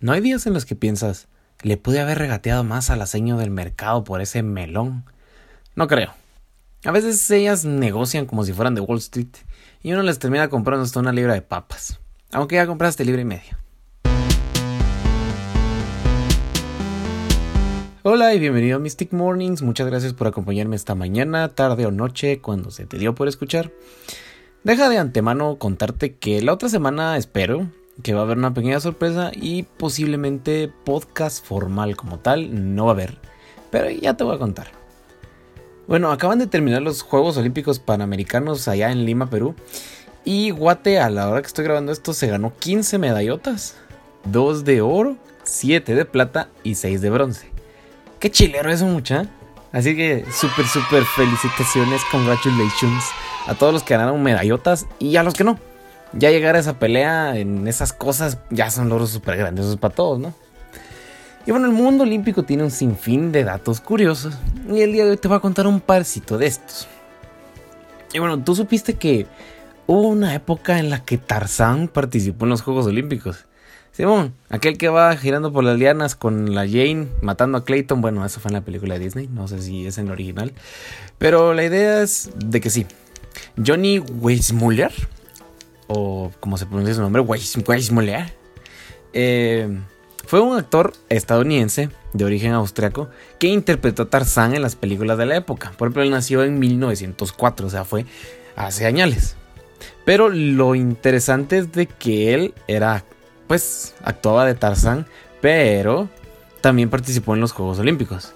¿No hay días en los que piensas, le pude haber regateado más al aceño del mercado por ese melón? No creo. A veces ellas negocian como si fueran de Wall Street y uno les termina comprando hasta una libra de papas, aunque ya compraste libra y media. Hola y bienvenido a Mystic Mornings. Muchas gracias por acompañarme esta mañana, tarde o noche, cuando se te dio por escuchar. Deja de antemano contarte que la otra semana espero que va a haber una pequeña sorpresa y posiblemente podcast formal como tal no va a haber, pero ya te voy a contar. Bueno, acaban de terminar los Juegos Olímpicos Panamericanos allá en Lima, Perú, y Guate a la hora que estoy grabando esto se ganó 15 medallotas, 2 de oro, 7 de plata y 6 de bronce. Qué chilero eso, mucha. Así que súper, súper felicitaciones, congratulations a todos los que ganaron medallotas y a los que no ya llegar a esa pelea en esas cosas ya son logros súper grandes para todos, ¿no? Y bueno, el mundo olímpico tiene un sinfín de datos curiosos y el día de hoy te voy a contar un parcito de estos. Y bueno, tú supiste que hubo una época en la que Tarzán participó en los Juegos Olímpicos. Simón, aquel que va girando por las lianas con la Jane matando a Clayton. Bueno, eso fue en la película de Disney, no sé si es en el original. Pero la idea es de que sí. Johnny Weissmuller o como se pronuncia su nombre, Weissmuller, eh, fue un actor estadounidense de origen austriaco que interpretó a Tarzán en las películas de la época. Por ejemplo, él nació en 1904, o sea, fue hace años. Pero lo interesante es de que él era, pues, actuaba de Tarzán, pero también participó en los Juegos Olímpicos.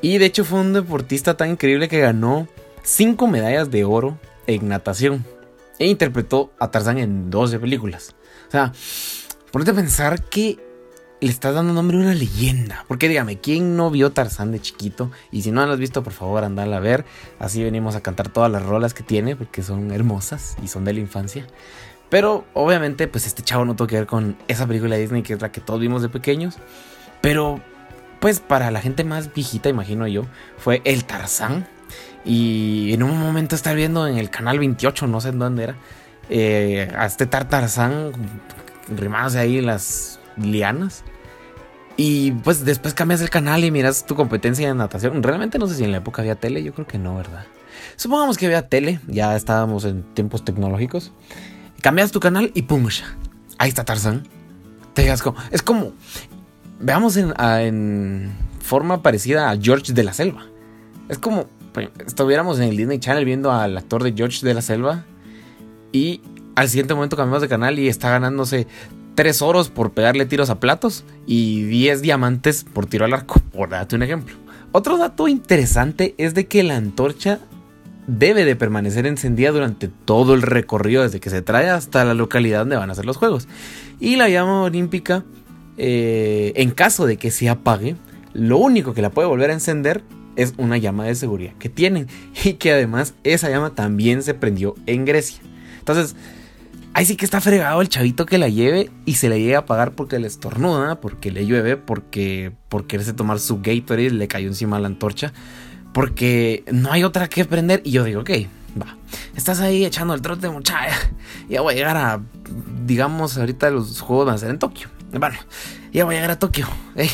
Y de hecho fue un deportista tan increíble que ganó 5 medallas de oro en natación e interpretó a Tarzán en 12 películas. O sea, ponete a pensar que le estás dando nombre a una leyenda. Porque dígame, ¿quién no vio Tarzán de chiquito? Y si no lo has visto, por favor, andala a ver. Así venimos a cantar todas las rolas que tiene, porque son hermosas y son de la infancia. Pero obviamente, pues este chavo no tuvo que ver con esa película de Disney que es la que todos vimos de pequeños. Pero, pues para la gente más viejita, imagino yo, fue el Tarzán y en un momento estar viendo en el canal 28, no sé en dónde era, eh, a este Tartarzán rimándose ahí las lianas. Y pues después cambias el canal y miras tu competencia de natación. Realmente no sé si en la época había tele, yo creo que no, ¿verdad? Supongamos que había tele, ya estábamos en tiempos tecnológicos. Cambias tu canal y pum, ahí está Tarzán. Te digas como, es como, veamos en, en forma parecida a George de la Selva. Es como estuviéramos en el Disney Channel viendo al actor de George de la Selva y al siguiente momento cambiamos de canal y está ganándose 3 oros por pegarle tiros a platos y 10 diamantes por tiro al arco, por darte un ejemplo. Otro dato interesante es de que la antorcha debe de permanecer encendida durante todo el recorrido desde que se trae hasta la localidad donde van a ser los juegos. Y la llama olímpica, eh, en caso de que se apague, lo único que la puede volver a encender es una llama de seguridad que tienen y que además esa llama también se prendió en Grecia. Entonces, ahí sí que está fregado el chavito que la lleve y se le llega a pagar porque le estornuda, porque le llueve, porque por quererse tomar su Gatorade le cayó encima la antorcha, porque no hay otra que prender y yo digo, ok, va, estás ahí echando el trote muchacha, ya voy a llegar a, digamos, ahorita los juegos van a ser en Tokio. Bueno, ya voy a llegar a Tokio. Eh,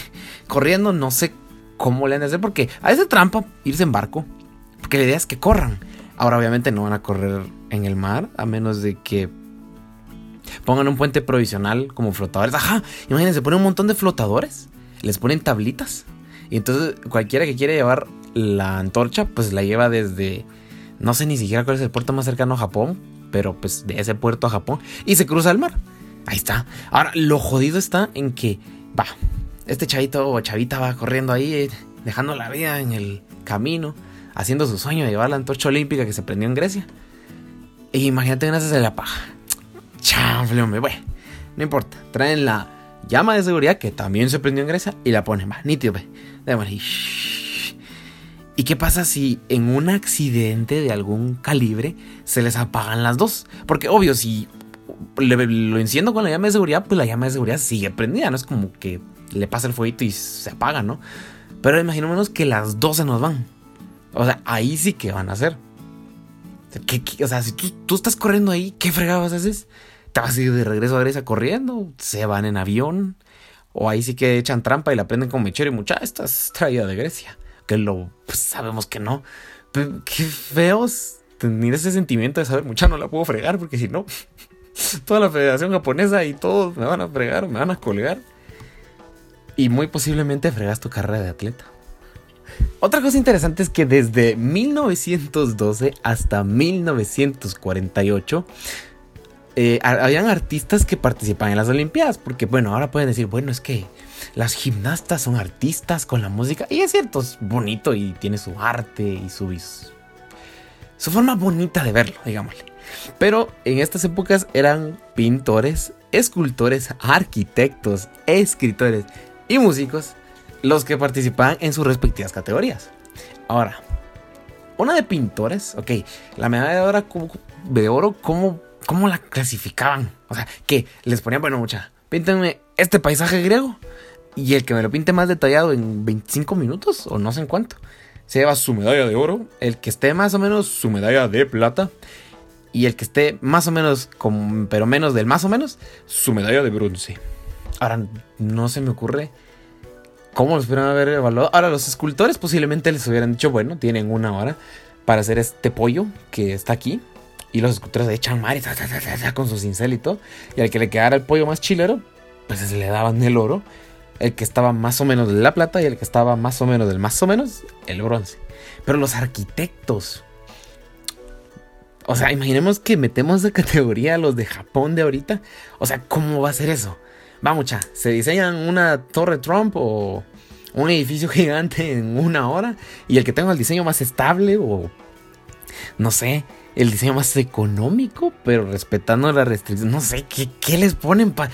corriendo, no sé cómo le han de hacer, porque a veces trampa irse en barco, porque la idea es que corran. Ahora obviamente no van a correr en el mar, a menos de que pongan un puente provisional como flotadores. Ajá, imagínense, ponen un montón de flotadores, les ponen tablitas. Y entonces cualquiera que quiera llevar la antorcha, pues la lleva desde, no sé ni siquiera cuál es el puerto más cercano a Japón, pero pues de ese puerto a Japón, y se cruza el mar. Ahí está. Ahora, lo jodido está en que, va, este chavito o chavita va corriendo ahí, dejando la vida en el camino, haciendo su sueño de llevar la antorcha olímpica que se prendió en Grecia. E imagínate gracias de la paja. Chanfle, hombre, bueno, no importa. Traen la llama de seguridad que también se prendió en Grecia y la ponen, más nítido, ve. ¿Y qué pasa si en un accidente de algún calibre se les apagan las dos? Porque obvio, si lo enciendo con la llama de seguridad, pues la llama de seguridad sigue prendida, no es como que le pasa el fueguito y se apaga, ¿no? Pero imaginémonos que las 12 nos van. O sea, ahí sí que van a hacer. O sea, si tú, estás corriendo ahí, ¿qué fregados haces? ¿Te vas a ir de regreso a Grecia corriendo? ¿Se van en avión? O ahí sí que echan trampa y la prenden con mechero y mucha, esta es traída de Grecia. Que lo pues, sabemos que no. qué feos tener ese sentimiento de saber, mucha no la puedo fregar porque si no, toda la Federación Japonesa y todos me van a fregar, me van a colgar. Y muy posiblemente fregas tu carrera de atleta. Otra cosa interesante es que desde 1912 hasta 1948 eh, habían artistas que participaban en las Olimpiadas, porque bueno, ahora pueden decir, bueno, es que las gimnastas son artistas con la música, y es cierto, es bonito y tiene su arte y su, su forma bonita de verlo, digámosle. Pero en estas épocas eran pintores, escultores, arquitectos, escritores y músicos los que participaban en sus respectivas categorías. Ahora, una de pintores, ok, la medalla de oro, de oro ¿cómo, ¿cómo la clasificaban? O sea, que les ponían, bueno, mucha, píntenme este paisaje griego y el que me lo pinte más detallado en 25 minutos o no sé en cuánto, se lleva su medalla de oro, el que esté más o menos su medalla de plata y el que esté más o menos, con, pero menos del más o menos, su medalla de bronce. Ahora, no se me ocurre ¿Cómo los pudieron haber evaluado? Ahora, los escultores posiblemente les hubieran dicho, bueno, tienen una hora para hacer este pollo que está aquí. Y los escultores echan mar con su cincel y todo. Y al que le quedara el pollo más chilero, pues le daban el oro. El que estaba más o menos de la plata y el que estaba más o menos del más o menos, el bronce. Pero los arquitectos. O sea, imaginemos que metemos de categoría a los de Japón de ahorita. O sea, ¿cómo va a ser eso? Va mucha, se diseñan una torre Trump o un edificio gigante en una hora y el que tenga el diseño más estable o no sé, el diseño más económico, pero respetando las restricciones, no sé, ¿qué, les ponen para...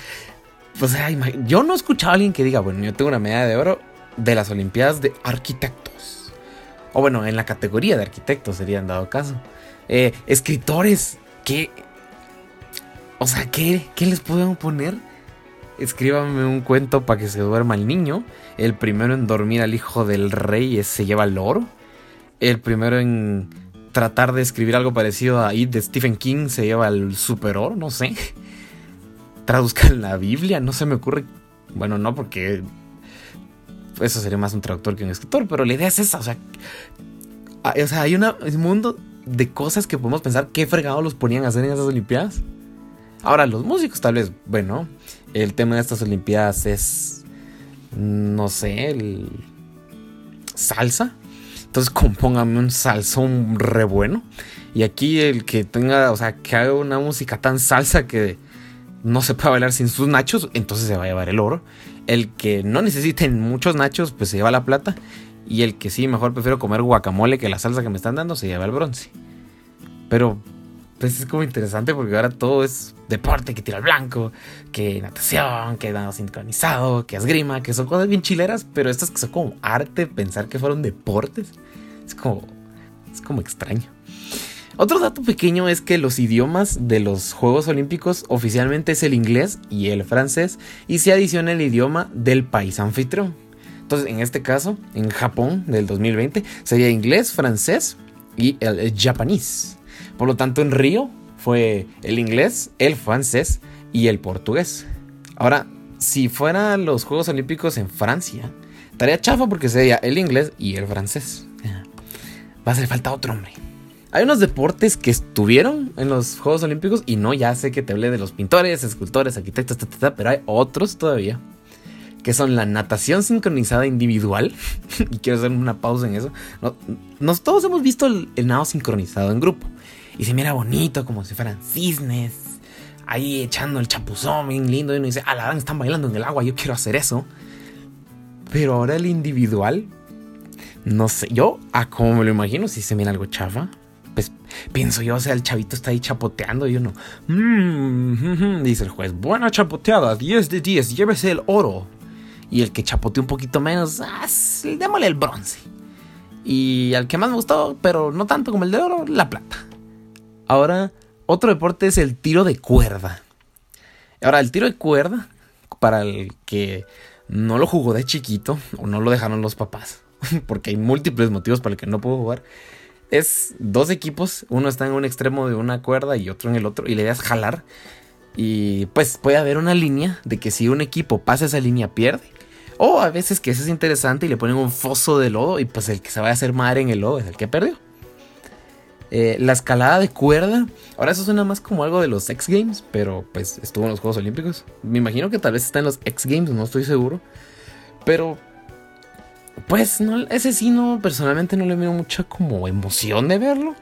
O sea, yo no he escuchado a alguien que diga, bueno, yo tengo una medalla de oro de las Olimpiadas de Arquitectos. O bueno, en la categoría de arquitectos serían dado caso. Eh, escritores, ¿qué? O sea, ¿qué, ¿qué les pueden poner? Escríbame un cuento para que se duerma el niño. El primero en dormir al hijo del rey se lleva el oro. El primero en tratar de escribir algo parecido a It de Stephen King se lleva el super oro, no sé. Traduzcan la Biblia, no se me ocurre. Bueno, no, porque eso sería más un traductor que un escritor, pero la idea es esa, o sea, o sea hay un mundo de cosas que podemos pensar qué fregado los ponían a hacer en esas Olimpiadas. Ahora, los músicos, tal vez, bueno, el tema de estas Olimpiadas es, no sé, el salsa. Entonces compóngame un salsón re bueno. Y aquí el que tenga, o sea, que haga una música tan salsa que no se pueda bailar sin sus nachos, entonces se va a llevar el oro. El que no necesiten muchos nachos, pues se lleva la plata. Y el que sí, mejor prefiero comer guacamole que la salsa que me están dando, se lleva el bronce. Pero pues es como interesante porque ahora todo es deporte, que tira al blanco, que natación, que nado sincronizado, que esgrima, que son cosas bien chileras, pero estas que son como arte, pensar que fueron deportes, es como, es como extraño. Otro dato pequeño es que los idiomas de los Juegos Olímpicos oficialmente es el inglés y el francés y se adiciona el idioma del país anfitrión. Entonces, en este caso, en Japón del 2020, sería inglés, francés y el japonés. Por lo tanto, en Río fue el inglés, el francés y el portugués. Ahora, si fueran los Juegos Olímpicos en Francia, estaría chafa porque sería el inglés y el francés. Va a hacer falta otro hombre. Hay unos deportes que estuvieron en los Juegos Olímpicos y no, ya sé que te hablé de los pintores, escultores, arquitectos, pero hay otros todavía que son la natación sincronizada individual. y quiero hacer una pausa en eso. nos todos hemos visto el, nado sincronizado en grupo. Y se mira bonito, como si fueran cisnes. Ahí echando el chapuzón bien lindo. Y uno dice, la están bailando en el agua, yo quiero hacer eso. Pero ahora el individual, no sé, yo, a como me lo imagino, si se mira algo chafa, pues pienso yo, o sea, el chavito está ahí chapoteando y uno, mmm, dice el juez, buena chapoteada, 10 de 10, llévese el oro. Y el que chapoteó un poquito menos, ah, démosle el bronce. Y al que más me gustó, pero no tanto como el de oro, la plata. Ahora, otro deporte es el tiro de cuerda. Ahora, el tiro de cuerda, para el que no lo jugó de chiquito o no lo dejaron los papás, porque hay múltiples motivos para el que no puedo jugar, es dos equipos, uno está en un extremo de una cuerda y otro en el otro, y la idea es jalar. Y pues puede haber una línea de que si un equipo pasa esa línea pierde. O a veces que eso es interesante y le ponen un foso de lodo y pues el que se va a hacer madre en el lodo es el que perdió. Eh, la escalada de cuerda. Ahora eso suena más como algo de los X Games, pero pues estuvo en los Juegos Olímpicos. Me imagino que tal vez está en los X Games, no estoy seguro. Pero pues ese sí no, personalmente no le veo mucha como emoción de verlo.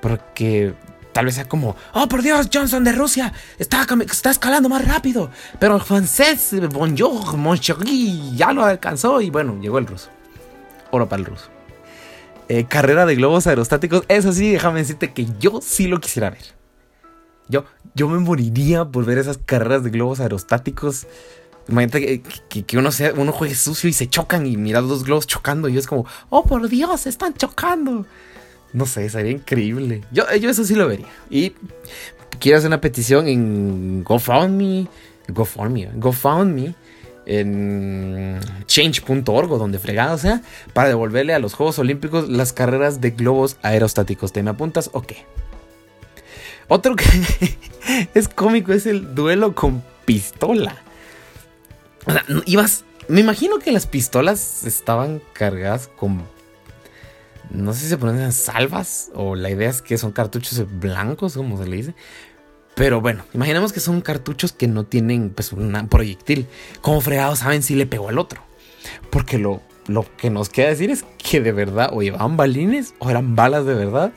Porque tal vez sea como, oh por Dios, Johnson de Rusia está, está escalando más rápido. Pero el francés, Bonjour, Monchegui, ya lo alcanzó y bueno, llegó el ruso. Oro para el ruso. Eh, carrera de globos aerostáticos, eso sí, déjame decirte que yo sí lo quisiera ver. Yo, yo me moriría por ver esas carreras de globos aerostáticos. Imagínate que, uno, sea, uno juegue sucio y se chocan y mira dos globos chocando y es como, oh por Dios, están chocando. No sé, sería increíble. Yo, yo eso sí lo vería. Y quiero hacer una petición en GoFundMe, GoFundMe, GoFundMe en change.org o donde fregado sea, para devolverle a los Juegos Olímpicos las carreras de globos aerostáticos. ¿Te me apuntas o qué? Otro que es cómico es el duelo con pistola. O sea, ibas. Me imagino que las pistolas estaban cargadas con. No sé si se ponen salvas o la idea es que son cartuchos blancos, como se le dice. Pero bueno, imaginemos que son cartuchos que no tienen pues, un proyectil. ¿Cómo fregados saben si le pegó al otro? Porque lo, lo que nos queda decir es que de verdad o llevaban balines o eran balas de verdad.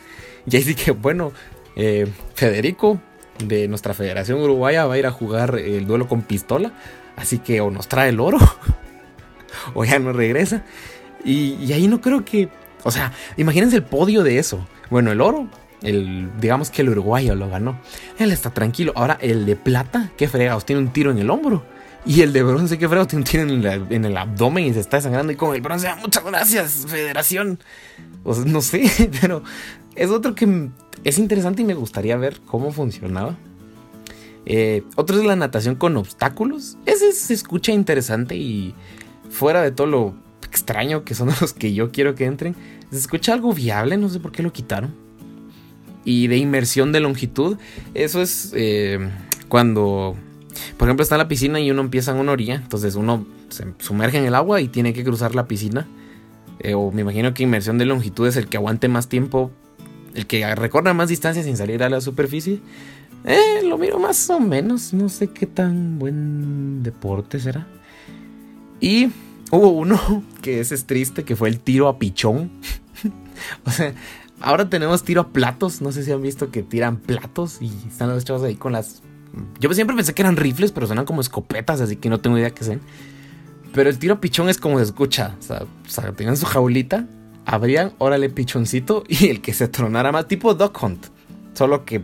Y ahí sí que, bueno, eh, Federico de nuestra Federación Uruguaya va a ir a jugar el duelo con pistola. Así que o nos trae el oro o ya no regresa. Y, y ahí no creo que... O sea, imagínense el podio de eso. Bueno, el oro el, digamos que el uruguayo lo ganó. Él está tranquilo. Ahora, el de plata, qué fregados, tiene un tiro en el hombro. Y el de bronce, qué fregados, tiene un tiro en, el abdomen y se está desangrando. Y con el bronce, muchas gracias, federación. No sé, pero es otro que es interesante y me gustaría ver cómo funcionaba. Eh, otro es la natación con obstáculos. Ese se escucha interesante y fuera de todo lo extraño que son los que yo quiero que entren, se escucha algo viable, no sé por qué lo quitaron y de inmersión de longitud. Eso es eh, cuando, por ejemplo, está en la piscina y uno empieza en una orilla, entonces uno se sumerge en el agua y tiene que cruzar la piscina. Eh, o me imagino que inmersión de longitud es el que aguante más tiempo, el que recorra más distancia sin salir a la superficie. Eh, lo miro más o menos, no sé qué tan buen deporte será. Y hubo uno que ese es triste, que fue el tiro a pichón. o sea, Ahora tenemos tiro a platos. No sé si han visto que tiran platos y están los chavos ahí con las. Yo siempre pensé que eran rifles, pero suenan como escopetas, así que no tengo idea qué sean. Pero el tiro a pichón es como se escucha. O sea, tengan su jaulita, abrían, órale, pichoncito, y el que se tronara más, tipo Duck Hunt. Solo que.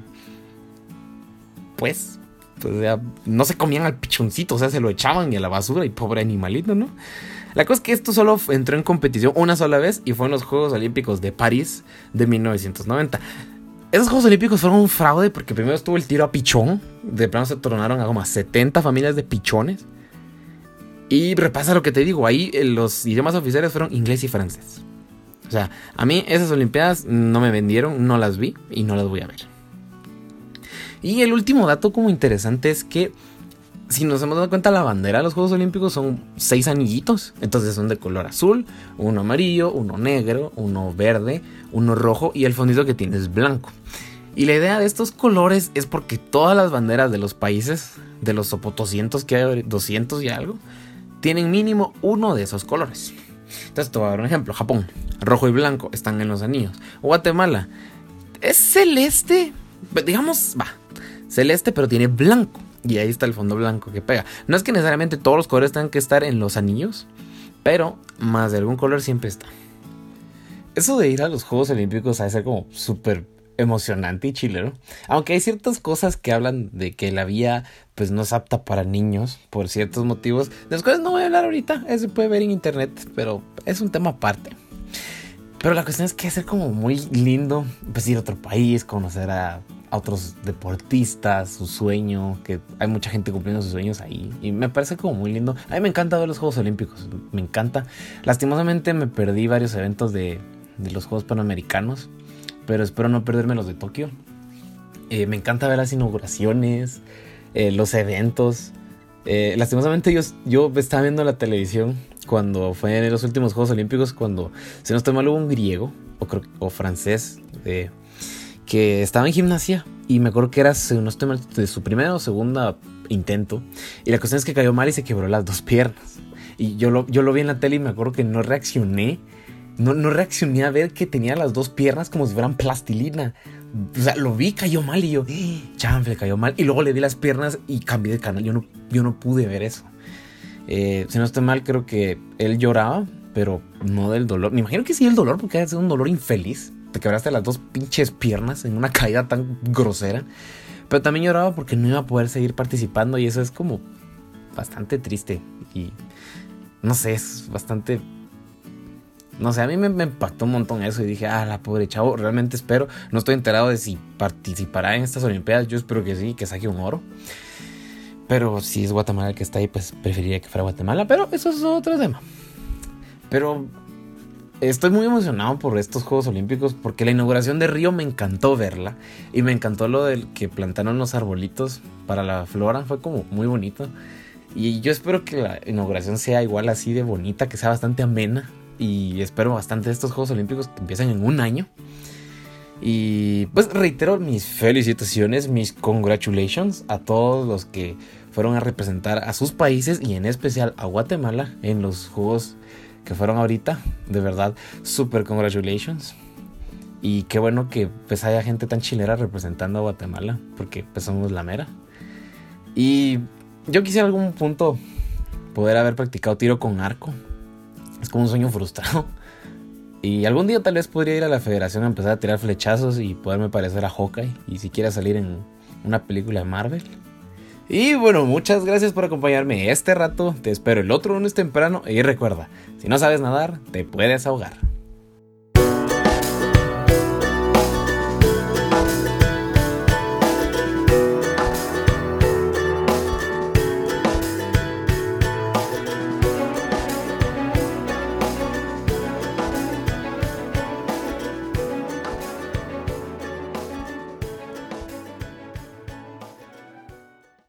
Pues. pues no se comían al pichoncito, o sea, se lo echaban y a la basura, y pobre animalito, ¿no? La cosa es que esto solo entró en competición una sola vez y fue en los Juegos Olímpicos de París de 1990. Esos Juegos Olímpicos fueron un fraude porque primero estuvo el tiro a pichón. De plano se tornaron a como 70 familias de pichones. Y repasa lo que te digo, ahí eh, los idiomas oficiales fueron inglés y francés. O sea, a mí esas Olimpiadas no me vendieron, no las vi y no las voy a ver. Y el último dato como interesante es que si nos hemos dado cuenta, la bandera de los Juegos Olímpicos son seis anillitos. Entonces son de color azul, uno amarillo, uno negro, uno verde, uno rojo y el fondito que tiene es blanco. Y la idea de estos colores es porque todas las banderas de los países, de los 200 que hay, 200 y algo, tienen mínimo uno de esos colores. Entonces te voy a dar un ejemplo. Japón, rojo y blanco están en los anillos. Guatemala, es celeste, digamos, va, celeste pero tiene blanco. Y ahí está el fondo blanco que pega. No es que necesariamente todos los colores tengan que estar en los anillos, pero más de algún color siempre está. Eso de ir a los Juegos Olímpicos a ser como súper emocionante y chilero. Aunque hay ciertas cosas que hablan de que la vía pues no es apta para niños por ciertos motivos. De los cuales no voy a hablar ahorita. Eso puede ver en internet, pero es un tema aparte. Pero la cuestión es que ser como muy lindo, pues ir a otro país, conocer a a otros deportistas, su sueño, que hay mucha gente cumpliendo sus sueños ahí. Y me parece como muy lindo. A mí me encanta ver los Juegos Olímpicos, me encanta. Lastimosamente me perdí varios eventos de, los Juegos Panamericanos, pero espero no perderme los de Tokio. Eh, me encanta ver las inauguraciones. eh, los eventos. Eh, lastimosamente yo, yo estaba viendo la televisión cuando fue en los últimos Juegos Olímpicos, cuando, si no estoy mal, un griego o, o francés que estaba en gimnasia y me acuerdo que era, no estoy mal, de su primera o segunda intento. Y la cuestión es que cayó mal y se quebró las dos piernas. Y yo lo, yo lo vi en la tele y me acuerdo que no reaccioné. No, no reaccioné a ver que tenía las dos piernas como si fueran plastilina. O sea, lo vi, cayó mal y yo, ¡Eh! chanfle, cayó mal. Y luego le vi las piernas y cambié de canal. Yo no, yo no pude ver eso. Eh, si no estoy mal, creo que él lloraba, pero no del dolor. Me imagino que sí el dolor, porque es un dolor infeliz. Te quebraste las dos pinches piernas en una caída tan grosera. Pero también lloraba porque no iba a poder seguir participando y eso es como bastante triste. Y no sé, es bastante... No sé, a mí me, impactó un montón eso y dije, ah, la pobre chavo, realmente espero, no estoy enterado de si participará en estas Olimpiadas, yo espero que sí, que saque un oro. Pero si es Guatemala el que está ahí, pues preferiría que fuera Guatemala, pero eso es otro tema. Pero estoy muy emocionado por estos Juegos Olímpicos porque la inauguración de Río me encantó verla y me encantó lo del que plantaron los arbolitos para la flora, fue como muy bonito. Y yo espero que la inauguración sea igual así de bonita, que sea bastante amena. Y espero bastante estos Juegos Olímpicos que empiezan en un año. Y pues reitero mis felicitaciones, mis congratulations a todos los que fueron a representar a sus países y en especial a Guatemala en los Juegos que fueron ahorita. De verdad, super congratulations. Y qué bueno que pues haya gente tan chilera representando a Guatemala, porque pues somos la mera. Y yo quisiera algún punto poder haber practicado tiro con arco. Es como un sueño frustrado. Y algún día tal vez podría ir a la federación a empezar a tirar flechazos y poderme parecer a Hawkeye. Y si quiera salir en una película de Marvel. Y bueno, muchas gracias por acompañarme este rato. Te espero el otro lunes temprano. Y recuerda, si no sabes nadar, te puedes ahogar.